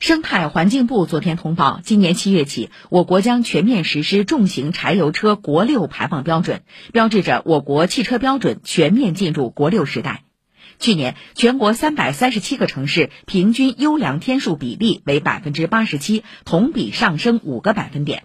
生态环境部昨天通报今年七月起我国将全面实施重型柴油车国六排放标准标志着我国汽车标准全面进入国六时代。去年全国三百三十七个城市平均优良天数比例为百分之八十七同比上升五个百分点。